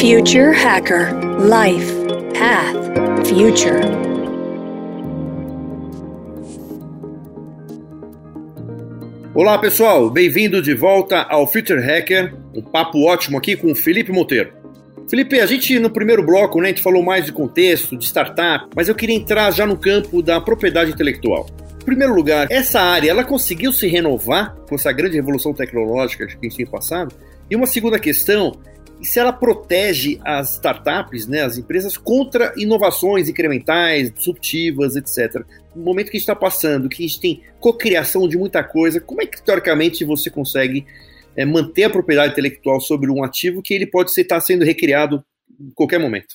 Future Hacker Life Path Future. Olá pessoal, bem-vindo de volta ao Future Hacker, um papo ótimo aqui com o Felipe Monteiro. Felipe, a gente no primeiro bloco, né, a gente falou mais de contexto, de startup, mas eu queria entrar já no campo da propriedade intelectual. Em primeiro lugar, essa área, ela conseguiu se renovar com essa grande revolução tecnológica que a gente tem passado? E uma segunda questão, se ela protege as startups, né, as empresas, contra inovações incrementais, disruptivas, etc. No momento que a gente está passando, que a gente tem cocriação de muita coisa, como é que, teoricamente, você consegue é, manter a propriedade intelectual sobre um ativo que ele pode estar tá sendo recriado em qualquer momento.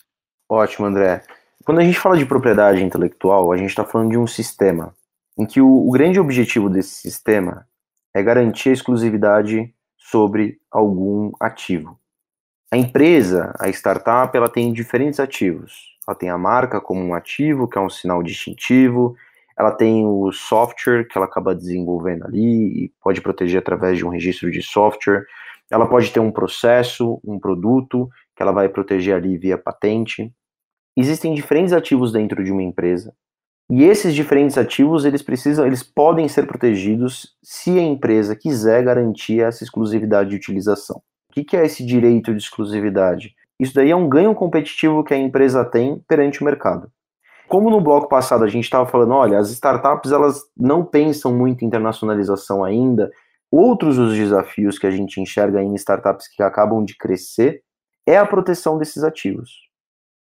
Ótimo, André. Quando a gente fala de propriedade intelectual, a gente está falando de um sistema em que o, o grande objetivo desse sistema é garantir a exclusividade sobre algum ativo. A empresa, a startup, ela tem diferentes ativos. Ela tem a marca como um ativo, que é um sinal distintivo, ela tem o software que ela acaba desenvolvendo ali e pode proteger através de um registro de software. Ela pode ter um processo, um produto que ela vai proteger ali via patente. Existem diferentes ativos dentro de uma empresa e esses diferentes ativos eles precisam, eles podem ser protegidos se a empresa quiser garantir essa exclusividade de utilização. O que é esse direito de exclusividade? Isso daí é um ganho competitivo que a empresa tem perante o mercado. Como no bloco passado a gente estava falando, olha, as startups elas não pensam muito em internacionalização ainda. Outros os desafios que a gente enxerga em startups que acabam de crescer é a proteção desses ativos.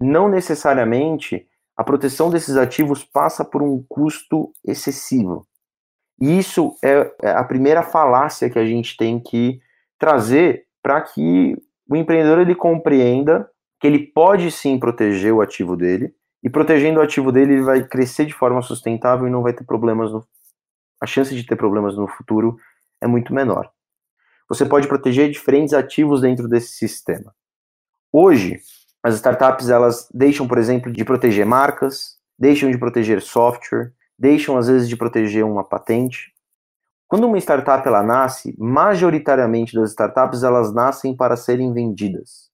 Não necessariamente a proteção desses ativos passa por um custo excessivo. E isso é, é a primeira falácia que a gente tem que trazer para que o empreendedor ele compreenda que ele pode sim proteger o ativo dele, e protegendo o ativo dele, ele vai crescer de forma sustentável e não vai ter problemas no... a chance de ter problemas no futuro é muito menor. Você pode proteger diferentes ativos dentro desse sistema. Hoje, as startups elas deixam, por exemplo, de proteger marcas, deixam de proteger software, deixam às vezes de proteger uma patente. Quando uma startup ela nasce, majoritariamente das startups elas nascem para serem vendidas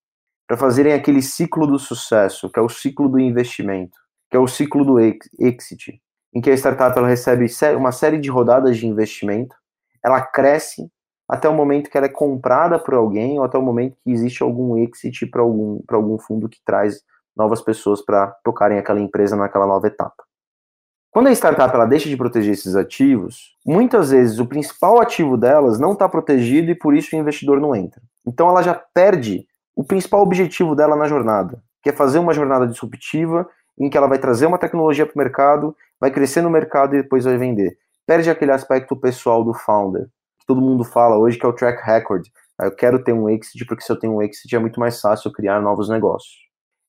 para fazerem aquele ciclo do sucesso, que é o ciclo do investimento, que é o ciclo do exit, em que a startup ela recebe uma série de rodadas de investimento, ela cresce até o momento que ela é comprada por alguém ou até o momento que existe algum exit para algum, algum fundo que traz novas pessoas para tocarem aquela empresa naquela nova etapa. Quando a startup ela deixa de proteger esses ativos, muitas vezes o principal ativo delas não está protegido e por isso o investidor não entra. Então ela já perde o principal objetivo dela na jornada, que é fazer uma jornada disruptiva em que ela vai trazer uma tecnologia para o mercado, vai crescer no mercado e depois vai vender. Perde aquele aspecto pessoal do founder, que todo mundo fala hoje, que é o track record. Eu quero ter um exit, porque se eu tenho um exit é muito mais fácil criar novos negócios.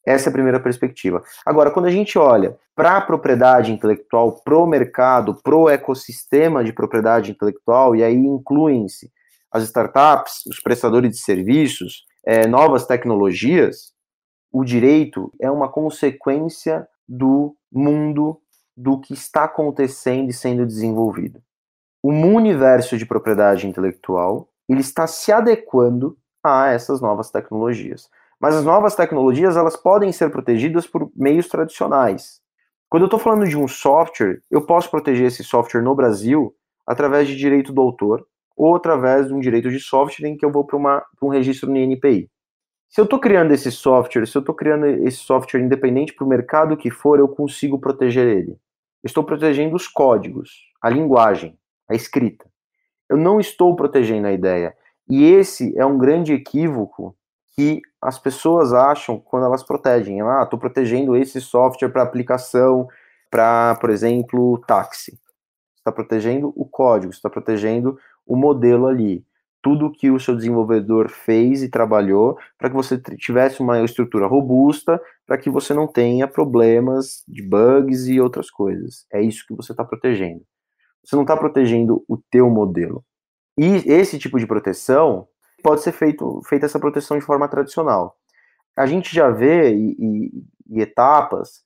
Essa é a primeira perspectiva. Agora, quando a gente olha para a propriedade intelectual, para o mercado, para o ecossistema de propriedade intelectual, e aí incluem-se as startups, os prestadores de serviços, é, novas tecnologias, o direito é uma consequência do mundo do que está acontecendo e sendo desenvolvido. O universo de propriedade intelectual ele está se adequando a essas novas tecnologias. Mas as novas tecnologias elas podem ser protegidas por meios tradicionais. Quando eu estou falando de um software, eu posso proteger esse software no Brasil através de direito do autor, ou através de um direito de software em que eu vou para um registro no INPI. Se eu estou criando esse software, se eu estou criando esse software independente para o mercado que for, eu consigo proteger ele. estou protegendo os códigos, a linguagem, a escrita. Eu não estou protegendo a ideia. E esse é um grande equívoco que as pessoas acham quando elas protegem. Ah, estou protegendo esse software para aplicação, para, por exemplo, táxi. Está protegendo o código, está protegendo o modelo ali. Tudo que o seu desenvolvedor fez e trabalhou para que você tivesse uma estrutura robusta, para que você não tenha problemas de bugs e outras coisas. É isso que você está protegendo. Você não está protegendo o teu modelo. E esse tipo de proteção pode ser feito, feita essa proteção de forma tradicional. A gente já vê e, e, e etapas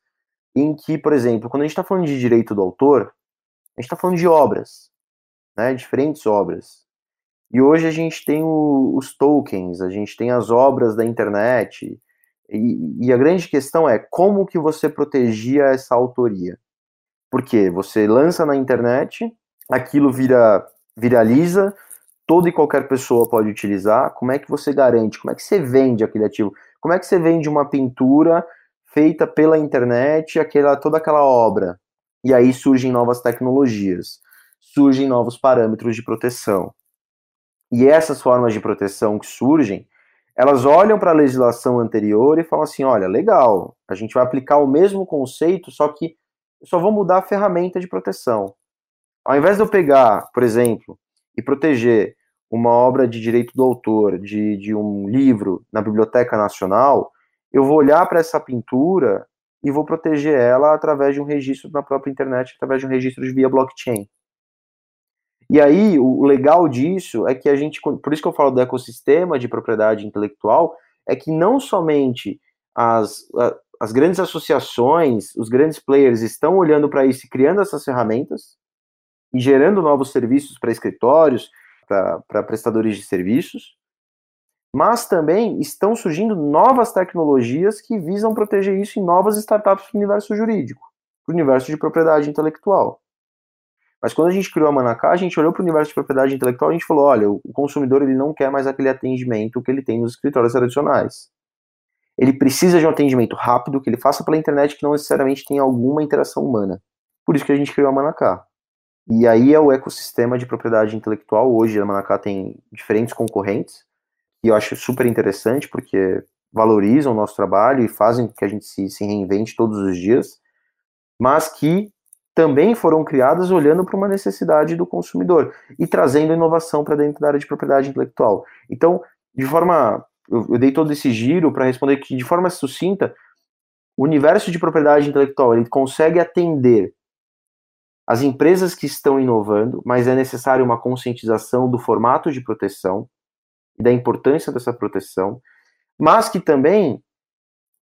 em que, por exemplo, quando a gente está falando de direito do autor, a gente está falando de obras né, diferentes obras. E hoje a gente tem o, os tokens, a gente tem as obras da internet, E, e, a grande questão é como que você protegia essa autoria? Porque você lança na internet, aquilo vira viraliza, toda e qualquer pessoa pode utilizar. Como é que você garante? Como é que você vende aquele ativo? Como é que você vende uma pintura feita pela internet, aquela toda aquela obra? E aí surgem novas tecnologias, surgem novos parâmetros de proteção. E essas formas de proteção que surgem, elas olham para a legislação anterior e falam assim: olha, legal, a gente vai aplicar o mesmo conceito, só que só vou mudar a ferramenta de proteção. Ao invés de eu pegar, por exemplo, e proteger uma obra de direito do autor, de, de um livro na Biblioteca Nacional, eu vou olhar para essa pintura e vou proteger ela através de um registro na própria internet, através de um registro via blockchain. E aí, o legal disso é que a gente, por isso que eu falo do ecossistema de propriedade intelectual, é que não somente as, as grandes associações, os grandes players estão olhando para isso e criando essas ferramentas e gerando novos serviços para escritórios, para prestadores de serviços, mas também estão surgindo novas tecnologias que visam proteger isso em novas startups para o universo jurídico, para o universo de propriedade intelectual. Mas quando a gente criou a Manacá, a gente olhou para o universo de propriedade intelectual e a gente falou, olha, o consumidor ele não quer mais aquele atendimento que ele tem nos escritórios tradicionais. Ele precisa de um atendimento rápido, que ele faça pela internet, que não necessariamente tenha alguma interação humana. Por isso que a gente criou a Manacá. E aí é o ecossistema de propriedade intelectual. Hoje a Manacá tem diferentes concorrentes, e eu acho super interessante porque valorizam o nosso trabalho e fazem que a gente se, se reinvente todos os dias, mas que também foram criadas olhando para uma necessidade do consumidor e trazendo inovação para dentro da área de propriedade intelectual. Então, de forma. Eu, eu dei todo esse giro para responder que, de forma sucinta, o universo de propriedade intelectual ele consegue atender as empresas que estão inovando, mas é necessário uma conscientização do formato de proteção e da importância dessa proteção, mas que também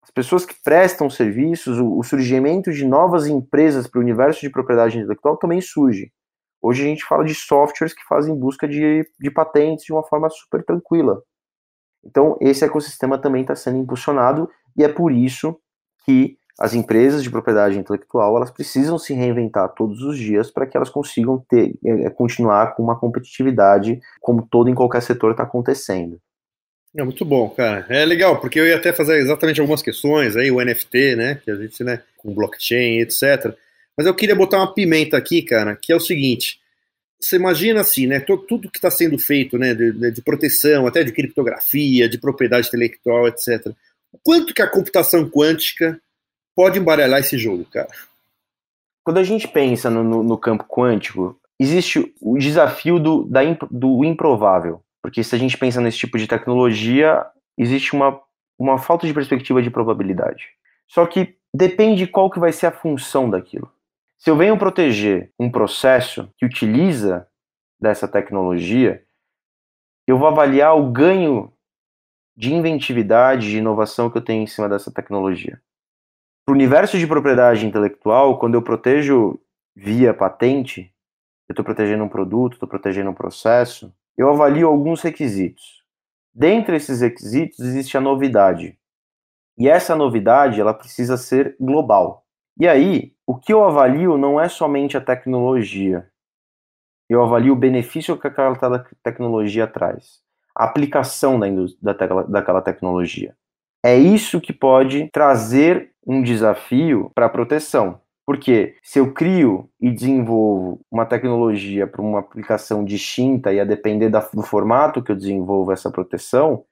as pessoas que prestam serviços, o, o surgimento de novas empresas para o universo de propriedade intelectual também surge. Hoje a gente fala de softwares que fazem busca de, de patentes de uma forma super tranquila. Então, esse ecossistema também está sendo impulsionado e é por isso que as empresas de propriedade intelectual elas precisam se reinventar todos os dias para que elas consigam ter, é, continuar com uma competitividade como todo em qualquer setor está acontecendo. É muito bom, cara. É legal, porque eu ia até fazer exatamente algumas questões aí, o NFT, né, que a gente, né, com blockchain, etc. Mas eu queria botar uma pimenta aqui, cara, que é o seguinte: você imagina assim, né, tudo que está sendo feito, né, de, de, proteção, até de criptografia, de propriedade intelectual, etc. Quanto que a computação quântica pode embaralhar esse jogo, cara? Quando a gente pensa no, no, no campo quântico, existe o desafio do, da, do improvável. Porque se a gente pensa nesse tipo de tecnologia, existe uma, uma falta de perspectiva de probabilidade. Só que depende qual que vai ser a função daquilo. Se eu venho proteger um processo que utiliza dessa tecnologia, eu vou avaliar o ganho de inventividade, de inovação que eu tenho em cima dessa tecnologia. Para o universo de propriedade intelectual, quando eu protejo via patente, eu estou protegendo um produto, estou protegendo um processo, eu avalio alguns requisitos. Dentre esses requisitos existe a novidade. E essa novidade, ela precisa ser global. E aí, o que eu avalio não é somente a tecnologia. Eu avalio o benefício que aquela tecnologia traz. A aplicação da da daquela tecnologia. É isso que pode trazer um desafio para a proteção. Porque se eu crio e desenvolvo uma tecnologia para uma aplicação distinta e a depender do formato que eu desenvolvo essa proteção,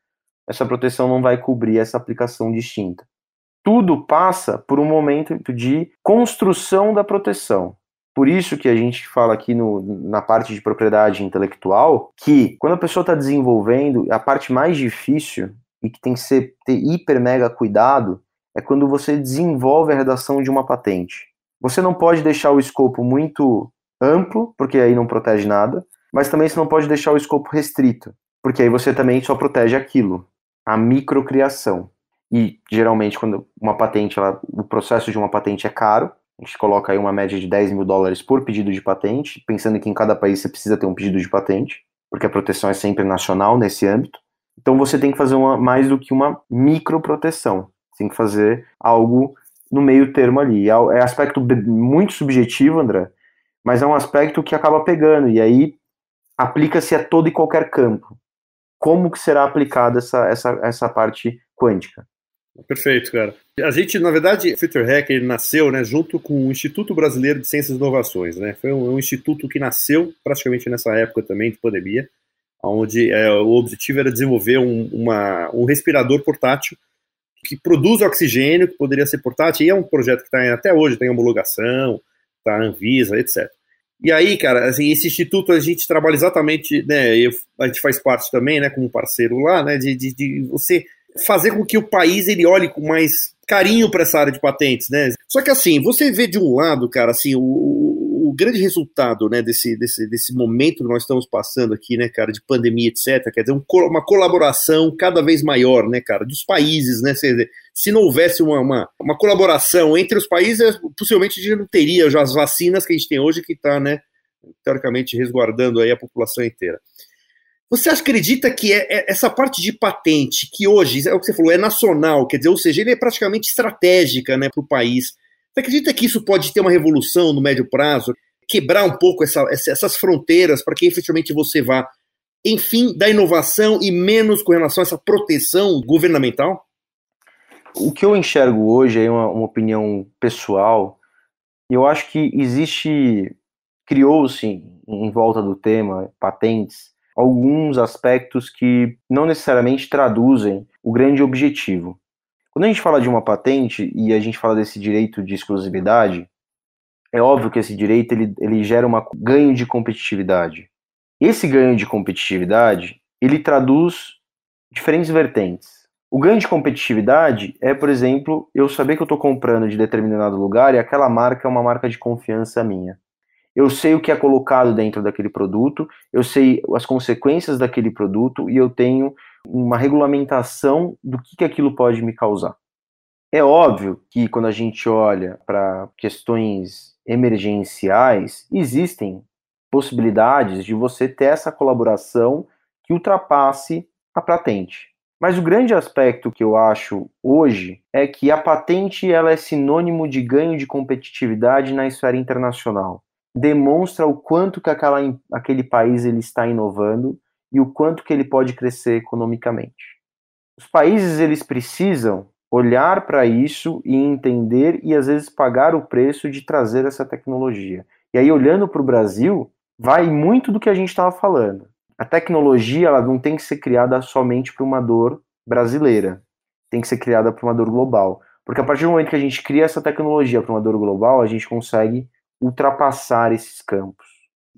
essa proteção não vai cobrir essa aplicação distinta. Tudo passa por um momento de construção da proteção. Por isso que a gente fala aqui no, na parte de propriedade intelectual que quando a pessoa está desenvolvendo, a parte mais difícil e que tem que ser ter hiper mega cuidado é quando você desenvolve a redação de uma patente. Você não pode deixar o escopo muito amplo, porque aí não protege nada, mas também você não pode deixar o escopo restrito, porque aí você também só protege aquilo, a microcriação. E geralmente, quando uma patente, ela, o processo de uma patente é caro, a gente coloca aí uma média de 10 mil dólares por pedido de patente, pensando que em cada país você precisa ter um pedido de patente, porque a proteção é sempre nacional nesse âmbito. Então você tem que fazer uma, mais do que uma microproteção. Tem que fazer algo no meio termo ali. É, é aspecto muito subjetivo, André, mas é um aspecto que acaba pegando, e aí aplica-se a todo e qualquer campo. Como que será aplicada essa, essa, essa parte quântica? Perfeito, cara. A gente, na verdade, o Future Hack ele nasceu né, junto com o Instituto Brasileiro de Ciências e Inovações. Né? Foi um, um instituto que nasceu praticamente nessa época também de pandemia, onde é, o objetivo era desenvolver um, uma, um respirador portátil que produz oxigênio, que poderia ser portátil, e é um projeto que está até hoje, tem homologação, tá Anvisa, etc. E aí, cara, assim, esse instituto a gente trabalha exatamente, né, eu, a gente faz parte também, né, como parceiro lá, né, de, de, de você fazer com que o país ele olhe com mais carinho para essa área de patentes, né? Só que assim, você vê de um lado, cara, assim, o, grande resultado, né, desse, desse, desse momento que nós estamos passando aqui, né, cara, de pandemia, etc., quer dizer, um, uma colaboração cada vez maior, né, cara, dos países, né, se, se não houvesse uma, uma, uma, colaboração entre os países, possivelmente a gente não teria já as vacinas que a gente tem hoje, que está, né, teoricamente resguardando aí a população inteira. Você acredita que é, é, essa parte de patente, que hoje, é o que você falou, é nacional, quer dizer, ou seja, ele é praticamente estratégica né, para o país. Você acredita que isso pode ter uma revolução no médio prazo, quebrar um pouco essa, essas fronteiras para que efetivamente você vá, enfim, da inovação e menos com relação a essa proteção governamental? O que eu enxergo hoje é uma, uma opinião pessoal. Eu acho que existe, criou-se em volta do tema patentes alguns aspectos que não necessariamente traduzem o grande objetivo. Quando a gente fala de uma patente e a gente fala desse direito de exclusividade, é óbvio que esse direito ele, ele gera um ganho de competitividade. Esse ganho de competitividade ele traduz diferentes vertentes. O ganho de competitividade é, por exemplo, eu saber que eu estou comprando de determinado lugar e aquela marca é uma marca de confiança minha eu sei o que é colocado dentro daquele produto, eu sei as consequências daquele produto e eu tenho uma regulamentação do que, que aquilo pode me causar. É óbvio que quando a gente olha para questões emergenciais, existem possibilidades de você ter essa colaboração que ultrapasse a patente. Mas o grande aspecto que eu acho hoje é que a patente ela é sinônimo de ganho de competitividade na esfera internacional demonstra o quanto que aquela, aquele país ele está inovando e o quanto que ele pode crescer economicamente. Os países eles precisam olhar para isso e entender e às vezes pagar o preço de trazer essa tecnologia. E aí olhando para o Brasil, vai muito do que a gente estava falando. A tecnologia ela não tem que ser criada somente para uma dor brasileira, tem que ser criada para uma dor global. Porque a partir do momento que a gente cria essa tecnologia para uma dor global, a gente consegue ultrapassar esses campos.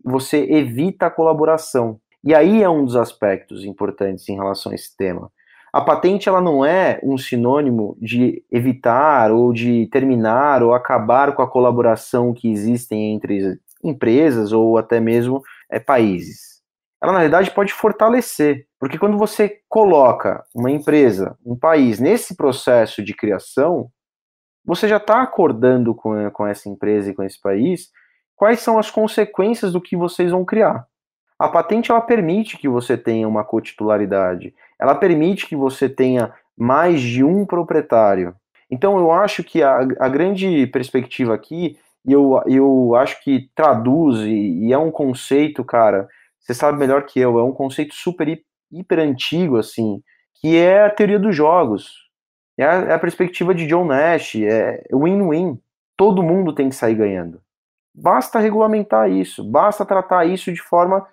Você evita a colaboração. E aí é um dos aspectos importantes em relação a esse tema. A patente ela não é um sinônimo de evitar ou de terminar ou acabar com a colaboração que existem entre empresas ou até mesmo é, países. Ela na verdade pode fortalecer, porque quando você coloca uma empresa, um país nesse processo de criação, você já está acordando com, com essa empresa e com esse país quais são as consequências do que vocês vão criar. A patente ela permite que você tenha uma cotitularidade, ela permite que você tenha mais de um proprietário. Então eu acho que a, a grande perspectiva aqui, e eu, eu acho que traduz, e, e, é um conceito, cara, você sabe melhor que eu, é um conceito super hiper antigo, assim, que é a teoria dos jogos. É a, é a perspectiva de John Nash, é win-win. Todo mundo tem que sair ganhando. Basta regulamentar isso, basta tratar isso de forma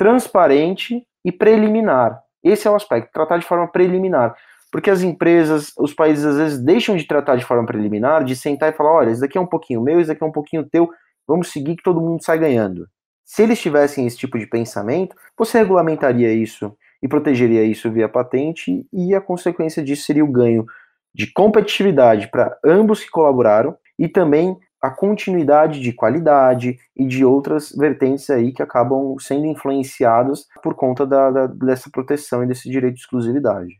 transparente e preliminar. Esse é o aspecto, tratar de forma preliminar. Porque as empresas, os países às vezes deixam de tratar de forma preliminar, de sentar e falar: olha, isso daqui é um pouquinho meu, isso daqui é um pouquinho teu, vamos seguir que todo mundo sai ganhando. Se eles tivessem esse tipo de pensamento, você regulamentaria isso e protegeria isso via patente, e a consequência disso seria o ganho de competitividade para ambos que colaboraram e também a continuidade de qualidade e de outras vertentes aí que acabam sendo influenciadas por conta da, da, dessa proteção e desse direito de exclusividade.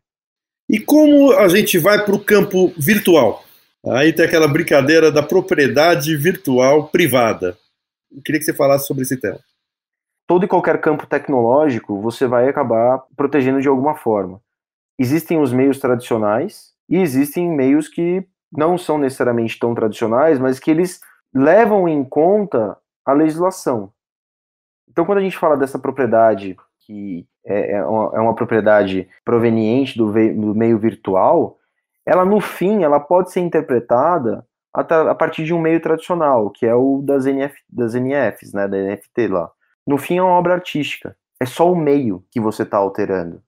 E como a gente vai para o campo virtual? Aí tem aquela brincadeira da propriedade virtual privada. Eu queria que você falasse sobre esse tema. Todo e qualquer campo tecnológico você vai acabar protegendo de alguma forma. Existem os meios tradicionais, E existem meios que não são necessariamente tão tradicionais, mas que eles levam em conta a legislação. Então, quando a gente fala dessa propriedade, que é, é, uma, é uma propriedade proveniente do, do, meio virtual, ela, no fim, ela pode ser interpretada a, a partir de um meio tradicional, que é o das, NF, das NFs, né, da NFT lá. No fim, é uma obra artística. É só o meio que você está alterando.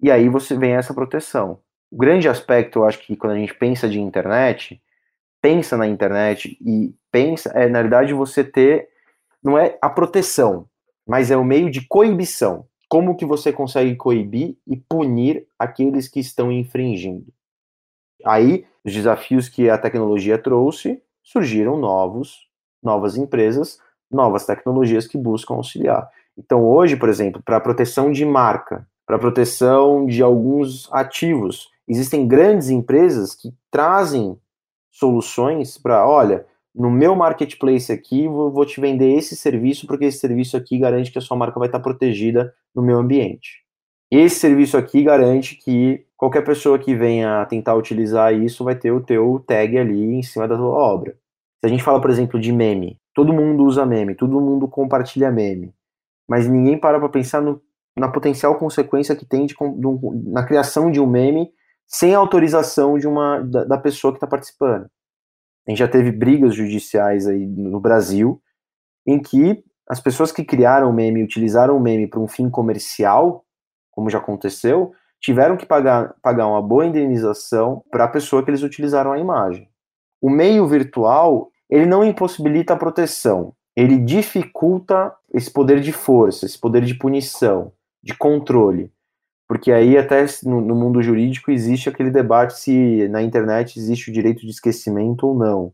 E aí você vem essa proteção. O grande aspecto, eu acho que quando a gente pensa de internet, pensa na internet e pensa, é na verdade você ter, não é a proteção, mas é o meio de coibição. Como que você consegue coibir e punir aqueles que estão infringindo? Aí, os desafios que a tecnologia trouxe, surgiram novos, novas empresas, novas tecnologias que buscam auxiliar. Então, hoje, por exemplo, para proteção de marca, para proteção de alguns ativos, existem grandes empresas que trazem soluções para, olha, no meu marketplace aqui, vou te vender esse serviço, porque esse serviço aqui garante que a sua marca vai estar protegida no meu ambiente. Esse serviço aqui garante que qualquer pessoa que venha tentar utilizar isso vai ter o teu tag ali em cima da tua obra. Se a gente fala, por exemplo, de meme, todo mundo usa meme, todo mundo compartilha meme, mas ninguém para para pensar no, na potencial consequência que tem de, de, na criação de um meme sem autorização de uma da, da pessoa que está participando. A gente já teve brigas judiciais aí no Brasil em que as pessoas que criaram o meme e utilizaram o meme para um fim comercial, como já aconteceu, tiveram que pagar, pagar uma boa indenização para a pessoa que eles utilizaram a imagem. O meio virtual, ele não impossibilita a proteção, ele dificulta esse poder de força, esse poder de punição, de controle. Porque aí até no, no, mundo jurídico existe aquele debate se na internet existe o direito de esquecimento ou não.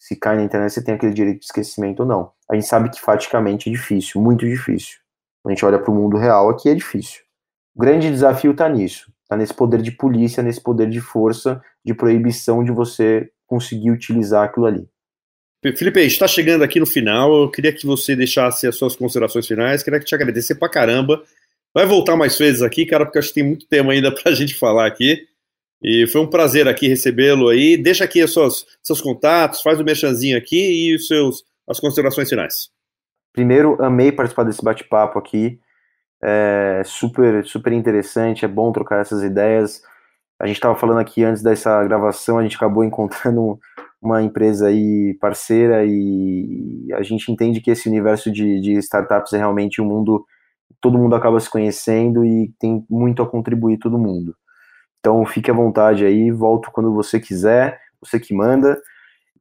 Se cai na internet você tem aquele direito de esquecimento ou não. A gente sabe que faticamente é difícil, muito difícil. Quando a gente olha para o mundo real aqui é difícil. O grande desafio está nisso, está nesse poder de polícia, nesse poder de força, de proibição de você conseguir utilizar aquilo ali. Felipe, está chegando aqui no final. Eu queria que você deixasse as suas considerações finais. Queria te agradecer pra caramba Vai voltar mais vezes aqui, cara, porque acho que tem muito tema ainda para a gente falar aqui. E foi um prazer aqui recebê-lo aí. Deixa aqui seus, seus contatos, faz o um merchanzinho aqui e os seus, as considerações finais. Primeiro, amei participar desse bate-papo aqui. É super, super interessante, é bom trocar essas ideias. A gente estava falando aqui antes dessa gravação, a gente acabou encontrando uma empresa aí parceira e a gente entende que esse universo de, de startups é realmente um mundo todo mundo acaba se conhecendo e tem muito a contribuir todo mundo. Então fique à vontade aí, volto quando você quiser, você que manda.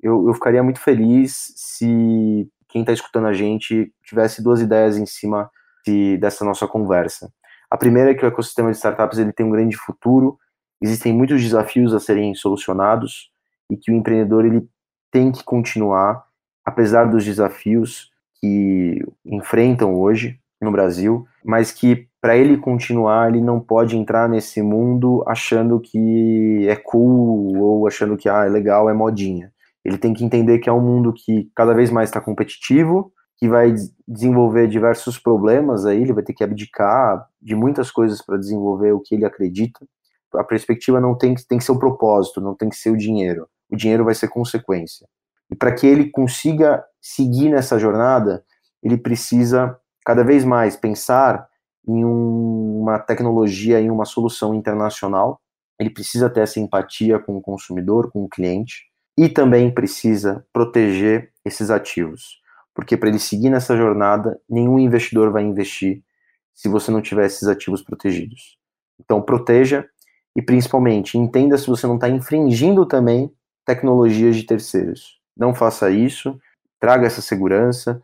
Eu, eu ficaria muito feliz se quem está escutando a gente tivesse duas ideias em cima de, dessa nossa conversa. A primeira é que o ecossistema de startups ele tem um grande futuro, existem muitos desafios a serem solucionados e que o empreendedor ele tem que continuar, apesar dos desafios que enfrentam hoje, no Brasil, mas que para ele continuar, ele não pode entrar nesse mundo achando que é cool ou achando que ah, é legal, é modinha. Ele tem que entender que é um mundo que cada vez mais está competitivo, que vai desenvolver diversos problemas aí, ele vai ter que abdicar de muitas coisas para desenvolver o que ele acredita. A perspectiva não tem, tem que ser o propósito, não tem que ser o dinheiro. O dinheiro vai ser consequência. E para que ele consiga seguir nessa jornada, ele precisa cada vez mais pensar em um, uma tecnologia, em uma solução internacional. Ele precisa ter essa empatia com o consumidor, com o cliente, e também precisa proteger esses ativos. Porque para ele seguir nessa jornada, nenhum investidor vai investir se você não tiver esses ativos protegidos. Então, proteja e, principalmente, entenda se você não está infringindo também tecnologias de terceiros. Não faça isso, traga essa segurança,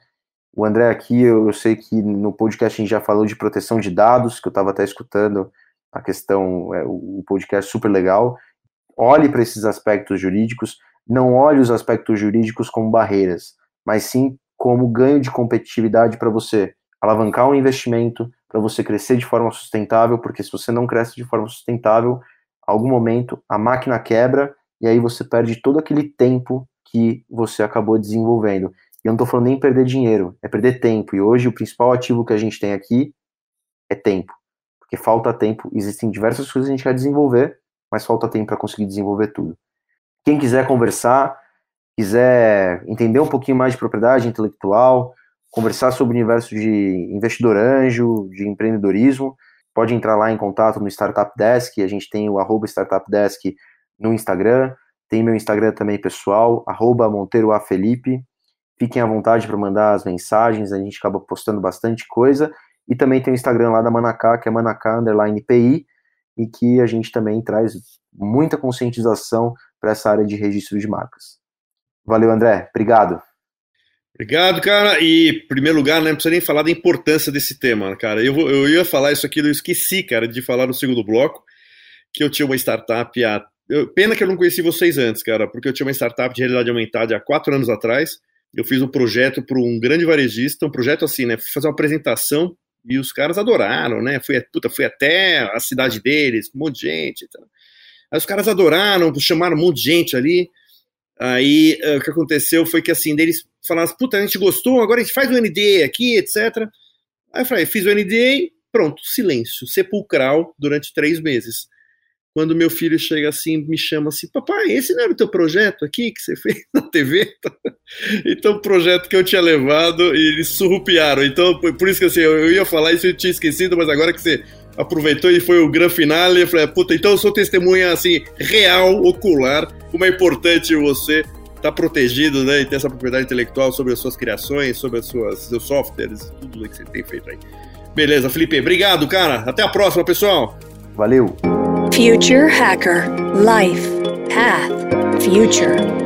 o André aqui, eu, sei que no podcast a gente já falou de proteção de dados, que eu estava até escutando a questão, é, o podcast super legal. Olhe para esses aspectos jurídicos, não olhe os aspectos jurídicos como barreiras, mas sim como ganho de competitividade para você alavancar um investimento, para você crescer de forma sustentável, porque se você não cresce de forma sustentável, algum momento a máquina quebra e aí você perde todo aquele tempo que você acabou desenvolvendo. Eu não estou falando nem perder dinheiro, é perder tempo. E hoje o principal ativo que a gente tem aqui é tempo. Porque falta tempo, existem diversas coisas que a gente quer desenvolver, mas falta tempo para conseguir desenvolver tudo. Quem quiser conversar, quiser entender um pouquinho mais de propriedade intelectual, conversar sobre o universo de investidor anjo, de empreendedorismo, pode entrar lá em contato no Startup Desk, a gente tem o arroba Startup Desk no Instagram, tem meu Instagram também pessoal, arroba Monteiro A Felipe. Fiquem à vontade para mandar as mensagens, a gente acaba postando bastante coisa. E também tem o Instagram lá da Manacá, que é Manacá Underline PI, e que a gente também traz muita conscientização para essa área de registro de marcas. Valeu, André. Obrigado. Obrigado, cara. E, em primeiro lugar, né, não precisa nem falar da importância desse tema, cara. Eu, eu ia falar isso aqui, eu esqueci, cara, de falar no segundo bloco, que eu tinha uma startup há. Pena que eu não conheci vocês antes, cara, porque eu tinha uma startup de realidade aumentada há quatro anos atrás. Eu fiz um projeto para um grande varejista, um projeto assim, né? Fui fazer uma apresentação e os caras adoraram, né? Fui, puta, fui até a cidade deles, um monte de gente. Então. Aí os caras adoraram, chamaram um monte de gente ali. Aí uh, o que aconteceu foi que assim, eles falaram, puta, a gente gostou, agora a gente faz o NDA aqui, etc. Aí eu falei, fiz o NDA, pronto, silêncio, sepulcral durante três meses. Quando meu filho chega assim, me chama assim, papai, esse não era o teu projeto aqui que você fez na TV? então, o projeto que eu tinha levado, e eles surrupiaram. Então, por isso que assim, eu ia falar isso eu tinha esquecido, mas agora que você aproveitou e foi o grande finale. Eu falei, puta, então eu sou testemunha assim, real, ocular, como é importante você estar tá protegido, né, e ter essa propriedade intelectual sobre as suas criações, sobre as suas, seus softwares, tudo que você tem feito aí. Beleza, Felipe, obrigado, cara. Até a próxima, pessoal. Valeu. Future Hacker. Life. Path. Future